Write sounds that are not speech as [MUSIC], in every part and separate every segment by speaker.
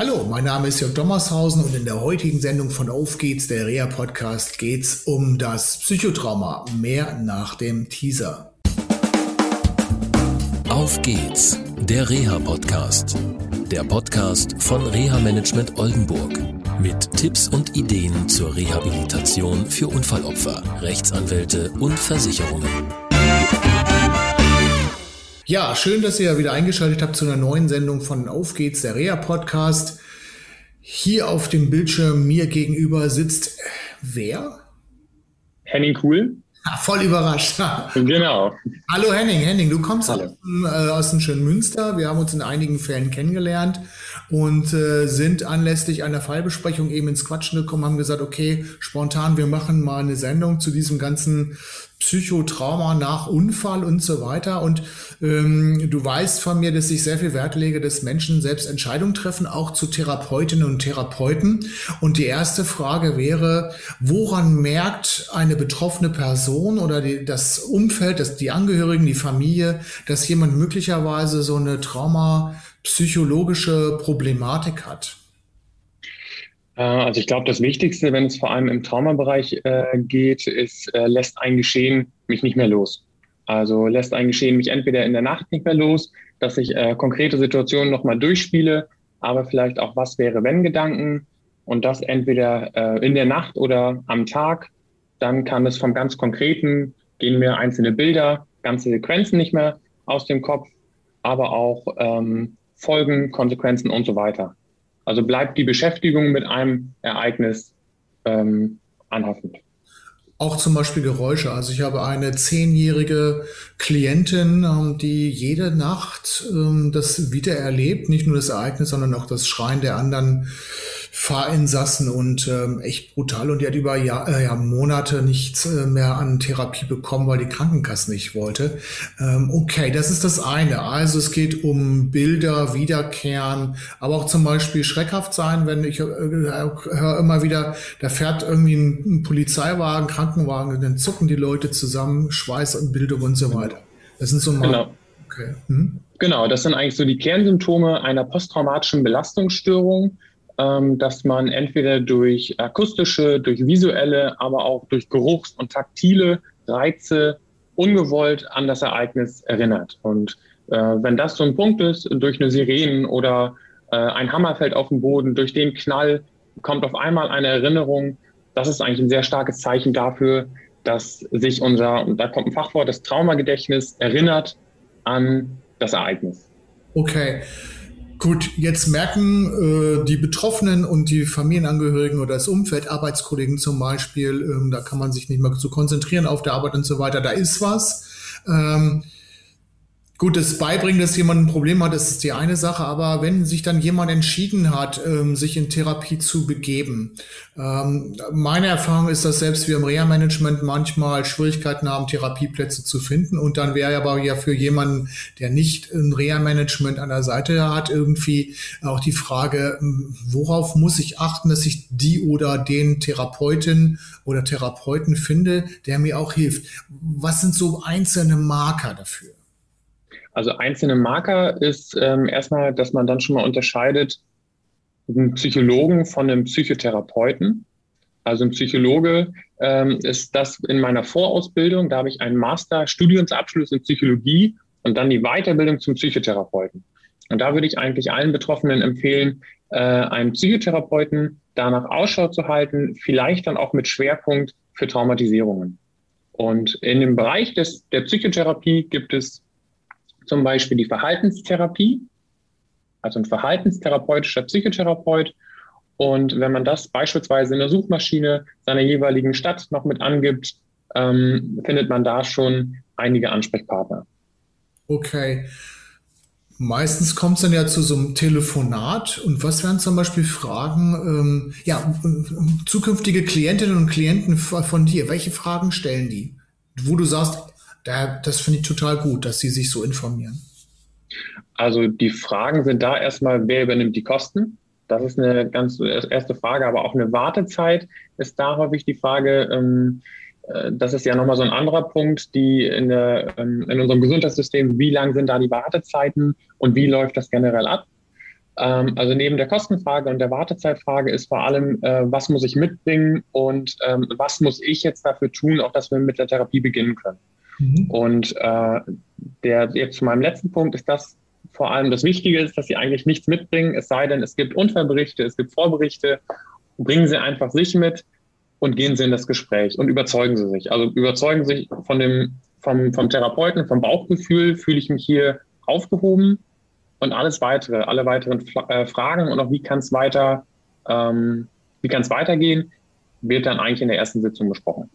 Speaker 1: Hallo, mein Name ist Jörg Dommershausen und in der heutigen Sendung von Auf geht's, der Reha Podcast, geht's um das Psychotrauma. Mehr nach dem Teaser.
Speaker 2: Auf geht's, der Reha Podcast. Der Podcast von Reha Management Oldenburg. Mit Tipps und Ideen zur Rehabilitation für Unfallopfer, Rechtsanwälte und Versicherungen.
Speaker 1: Ja, schön, dass ihr wieder eingeschaltet habt zu einer neuen Sendung von Auf geht's, der Reha Podcast. Hier auf dem Bildschirm mir gegenüber sitzt wer?
Speaker 3: Henning Kuhl.
Speaker 1: Ah, voll überrascht. [LAUGHS]
Speaker 3: genau.
Speaker 1: Hallo Henning, Henning, du kommst Hallo. aus, äh, aus dem schönen Münster. Wir haben uns in einigen Fällen kennengelernt und äh, sind anlässlich einer Fallbesprechung eben ins Quatschen gekommen, haben gesagt, okay, spontan, wir machen mal eine Sendung zu diesem ganzen Psychotrauma nach Unfall und so weiter. Und ähm, du weißt von mir, dass ich sehr viel Wert lege, dass Menschen selbst Entscheidungen treffen, auch zu Therapeutinnen und Therapeuten. Und die erste Frage wäre, woran merkt eine betroffene Person oder die, das Umfeld, das, die Angehörigen, die Familie, dass jemand möglicherweise so eine traumapsychologische Problematik hat?
Speaker 3: Äh, also ich glaube, das Wichtigste, wenn es vor allem im Traumabereich äh, geht, ist, äh, lässt ein Geschehen mich nicht mehr los. Also lässt ein Geschehen mich entweder in der Nacht nicht mehr los, dass ich äh, konkrete Situationen nochmal durchspiele, aber vielleicht auch was wäre, wenn Gedanken und das entweder äh, in der Nacht oder am Tag. Dann kann es vom ganz Konkreten, gehen mir einzelne Bilder, ganze Sequenzen nicht mehr aus dem Kopf, aber auch ähm, Folgen, Konsequenzen und so weiter. Also bleibt die Beschäftigung mit einem Ereignis ähm, anhaftend.
Speaker 1: Auch zum Beispiel Geräusche. Also ich habe eine zehnjährige Klientin, ähm, die jede Nacht ähm, das wieder erlebt, nicht nur das Ereignis, sondern auch das Schreien der anderen Fahrinsassen und ähm, echt brutal. Und die hat über Jahr, äh, ja, Monate nichts äh, mehr an Therapie bekommen, weil die Krankenkasse nicht wollte. Ähm, okay, das ist das eine. Also es geht um Bilder, Wiederkehren, aber auch zum Beispiel schreckhaft sein, wenn ich äh, höre immer wieder, da fährt irgendwie ein, ein Polizeiwagen, Krankenwagen, dann zucken die Leute zusammen, Schweiß und Bildung und so weiter. Das sind so mal.
Speaker 3: Genau. Okay. Hm? Genau, das sind eigentlich so die Kernsymptome einer posttraumatischen Belastungsstörung dass man entweder durch akustische, durch visuelle, aber auch durch Geruchs- und taktile Reize ungewollt an das Ereignis erinnert. Und äh, wenn das so ein Punkt ist, durch eine Sirene oder äh, ein Hammer fällt auf den Boden, durch den Knall kommt auf einmal eine Erinnerung, das ist eigentlich ein sehr starkes Zeichen dafür, dass sich unser, und da kommt ein Fachwort, das Traumagedächtnis erinnert an das Ereignis.
Speaker 1: Okay. Gut, jetzt merken äh, die Betroffenen und die Familienangehörigen oder das Umfeld, Arbeitskollegen zum Beispiel, ähm, da kann man sich nicht mehr so konzentrieren auf der Arbeit und so weiter, da ist was. Ähm, Gut, das Beibringen, dass jemand ein Problem hat, das ist die eine Sache, aber wenn sich dann jemand entschieden hat, ähm, sich in Therapie zu begeben, ähm, meine Erfahrung ist, dass selbst wir im Reha-Management manchmal Schwierigkeiten haben, Therapieplätze zu finden und dann wäre aber ja für jemanden, der nicht ein Reha-Management an der Seite hat, irgendwie auch die Frage, ähm, worauf muss ich achten, dass ich die oder den Therapeutin oder Therapeuten finde, der mir auch hilft. Was sind so einzelne Marker dafür?
Speaker 3: Also einzelne Marker ist ähm, erstmal, dass man dann schon mal unterscheidet einen Psychologen von einem Psychotherapeuten. Also ein Psychologe ähm, ist das in meiner Vorausbildung, da habe ich einen Master-Studiumsabschluss in Psychologie und dann die Weiterbildung zum Psychotherapeuten. Und da würde ich eigentlich allen Betroffenen empfehlen, äh, einen Psychotherapeuten danach Ausschau zu halten, vielleicht dann auch mit Schwerpunkt für Traumatisierungen. Und in dem Bereich des, der Psychotherapie gibt es zum Beispiel die Verhaltenstherapie, also ein verhaltenstherapeutischer Psychotherapeut. Und wenn man das beispielsweise in der Suchmaschine seiner jeweiligen Stadt noch mit angibt, ähm, findet man da schon einige Ansprechpartner.
Speaker 1: Okay. Meistens kommt es dann ja zu so einem Telefonat. Und was wären zum Beispiel Fragen, ähm, ja, zukünftige Klientinnen und Klienten von dir? Welche Fragen stellen die? Wo du sagst, da, das finde ich total gut, dass Sie sich so informieren.
Speaker 3: Also die Fragen sind da erstmal, wer übernimmt die Kosten? Das ist eine ganz erste Frage, aber auch eine Wartezeit ist da häufig die Frage. Ähm, äh, das ist ja nochmal so ein anderer Punkt, die in, der, ähm, in unserem Gesundheitssystem, wie lang sind da die Wartezeiten und wie läuft das generell ab? Ähm, also neben der Kostenfrage und der Wartezeitfrage ist vor allem, äh, was muss ich mitbringen und ähm, was muss ich jetzt dafür tun, auch dass wir mit der Therapie beginnen können. Mhm. Und äh, der jetzt zu meinem letzten Punkt ist das vor allem das Wichtige ist, dass sie eigentlich nichts mitbringen, es sei denn, es gibt Unfallberichte, es gibt Vorberichte. Bringen sie einfach sich mit und gehen sie in das Gespräch und überzeugen sie sich. Also überzeugen sich von dem, vom, vom Therapeuten, vom Bauchgefühl, fühle ich mich hier aufgehoben und alles weitere, alle weiteren äh, Fragen und auch wie kann es weiter, ähm, wie kann es weitergehen, wird dann eigentlich in der ersten Sitzung besprochen.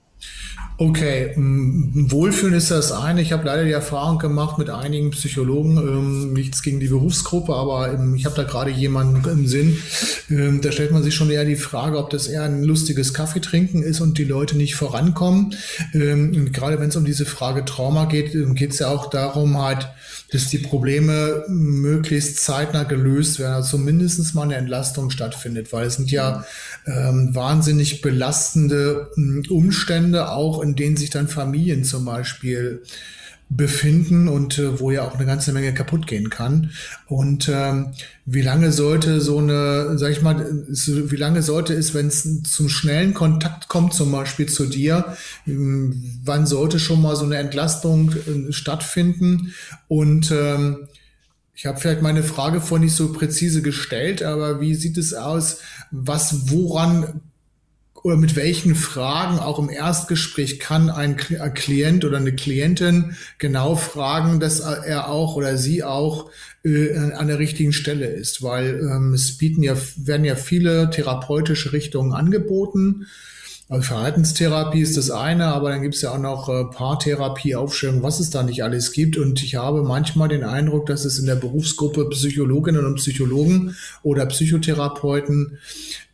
Speaker 1: Okay, Wohlfühlen ist das eine. Ich habe leider die Erfahrung gemacht mit einigen Psychologen, ähm, nichts gegen die Berufsgruppe, aber ähm, ich habe da gerade jemanden im Sinn, ähm, da stellt man sich schon eher die Frage, ob das eher ein lustiges Kaffeetrinken ist und die Leute nicht vorankommen. Ähm, und gerade wenn es um diese Frage Trauma geht, ähm, geht es ja auch darum, halt, dass die Probleme möglichst zeitnah gelöst werden, also zumindest mal eine Entlastung stattfindet, weil es sind ja ähm, wahnsinnig belastende Umstände, auch in denen sich dann Familien zum Beispiel befinden und äh, wo ja auch eine ganze Menge kaputt gehen kann. Und ähm, wie lange sollte so eine, sag ich mal, wie lange sollte es, wenn es zum schnellen Kontakt kommt, zum Beispiel zu dir, ähm, wann sollte schon mal so eine Entlastung äh, stattfinden? Und ähm, ich habe vielleicht meine Frage vor nicht so präzise gestellt, aber wie sieht es aus? Was, woran oder mit welchen Fragen auch im Erstgespräch kann ein Klient oder eine Klientin genau fragen, dass er auch oder sie auch äh, an der richtigen Stelle ist, weil ähm, es bieten ja, werden ja viele therapeutische Richtungen angeboten. Also Verhaltenstherapie ist das eine, aber dann gibt es ja auch noch äh, Paartherapie, Aufstellung, was es da nicht alles gibt. Und ich habe manchmal den Eindruck, dass es in der Berufsgruppe Psychologinnen und Psychologen oder Psychotherapeuten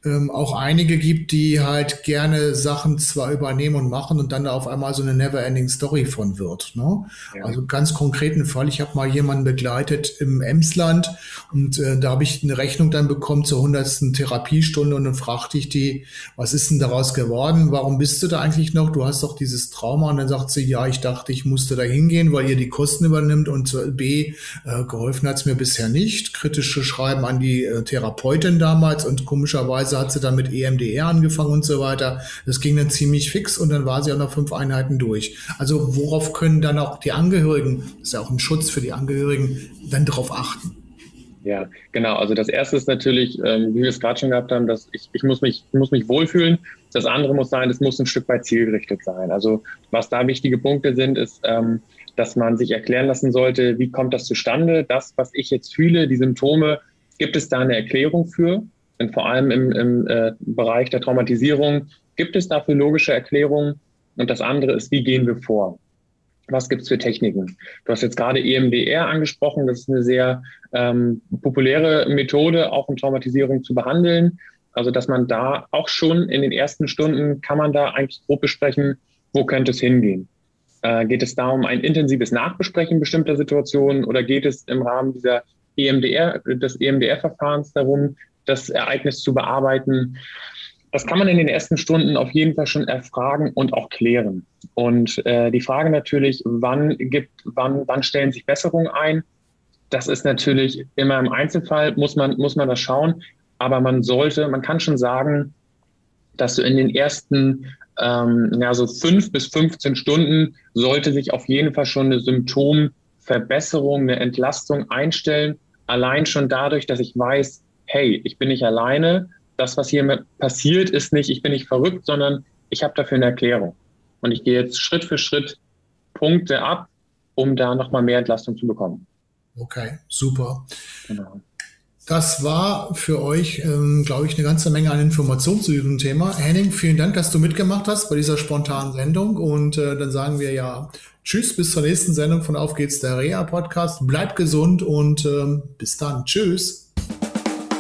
Speaker 1: ähm, auch einige gibt, die halt gerne Sachen zwar übernehmen und machen und dann da auf einmal so eine never-ending Story von wird. Ne? Ja. Also ganz konkreten Fall, ich habe mal jemanden begleitet im Emsland und äh, da habe ich eine Rechnung dann bekommen zur hundertsten Therapiestunde und dann fragte ich die, was ist denn daraus geworden? Warum bist du da eigentlich noch? Du hast doch dieses Trauma und dann sagt sie, ja, ich dachte, ich musste da hingehen, weil ihr die Kosten übernimmt und B, äh, geholfen hat es mir bisher nicht. Kritische Schreiben an die äh, Therapeutin damals und komischerweise Teilweise hat sie dann mit EMDR angefangen und so weiter. Das ging dann ziemlich fix und dann war sie auch noch fünf Einheiten durch. Also worauf können dann auch die Angehörigen, das ist ja auch ein Schutz für die Angehörigen, dann darauf achten?
Speaker 3: Ja, genau. Also das erste ist natürlich, ähm, wie wir es gerade schon gehabt haben, dass ich, ich muss mich, ich muss mich wohlfühlen. Das andere muss sein, es muss ein Stück weit zielgerichtet sein. Also was da wichtige Punkte sind, ist, ähm, dass man sich erklären lassen sollte, wie kommt das zustande? Das, was ich jetzt fühle, die Symptome, gibt es da eine Erklärung für? Denn vor allem im, im äh, Bereich der Traumatisierung gibt es dafür logische Erklärungen. Und das andere ist, wie gehen wir vor? Was gibt es für Techniken? Du hast jetzt gerade EMDR angesprochen. Das ist eine sehr ähm, populäre Methode, auch um Traumatisierung zu behandeln. Also, dass man da auch schon in den ersten Stunden kann man da eigentlich grob besprechen, wo könnte es hingehen. Äh, geht es da um ein intensives Nachbesprechen bestimmter Situationen oder geht es im Rahmen dieser EMDR, des EMDR-Verfahrens darum, das Ereignis zu bearbeiten. Das kann man in den ersten Stunden auf jeden Fall schon erfragen und auch klären. Und äh, die Frage natürlich, wann gibt, wann, wann stellen sich Besserungen ein? Das ist natürlich immer im Einzelfall, muss man, muss man das schauen. Aber man sollte, man kann schon sagen, dass so in den ersten ähm, ja, so fünf bis 15 Stunden sollte sich auf jeden Fall schon eine Symptomverbesserung, eine Entlastung einstellen. Allein schon dadurch, dass ich weiß, hey, ich bin nicht alleine, das, was hier passiert, ist nicht, ich bin nicht verrückt, sondern ich habe dafür eine Erklärung. Und ich gehe jetzt Schritt für Schritt Punkte ab, um da nochmal mehr Entlastung zu bekommen.
Speaker 1: Okay, super. Genau. Das war für euch, ähm, glaube ich, eine ganze Menge an Informationen zu diesem Thema. Henning, vielen Dank, dass du mitgemacht hast bei dieser spontanen Sendung. Und äh, dann sagen wir ja Tschüss, bis zur nächsten Sendung von Auf geht's der Reha Podcast. Bleibt gesund und ähm, bis dann. Tschüss.